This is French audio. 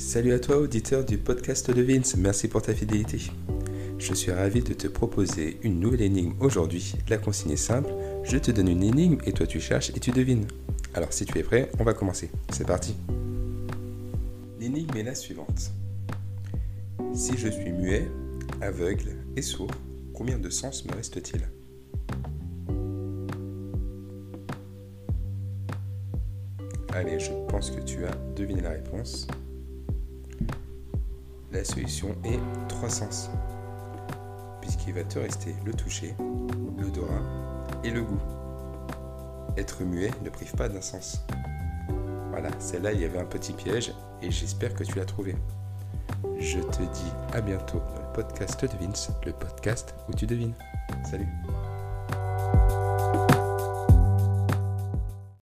Salut à toi auditeur du podcast de Vince, merci pour ta fidélité. Je suis ravi de te proposer une nouvelle énigme aujourd'hui. La consigne est simple, je te donne une énigme et toi tu cherches et tu devines. Alors si tu es prêt, on va commencer. C'est parti. L'énigme est la suivante. Si je suis muet, aveugle et sourd, combien de sens me reste-t-il? Allez, je pense que tu as deviné la réponse. La solution est trois sens, puisqu'il va te rester le toucher, l'odorat et le goût. Être muet ne prive pas d'un sens. Voilà, celle-là, il y avait un petit piège et j'espère que tu l'as trouvé. Je te dis à bientôt dans le podcast de Vince, le podcast où tu devines. Salut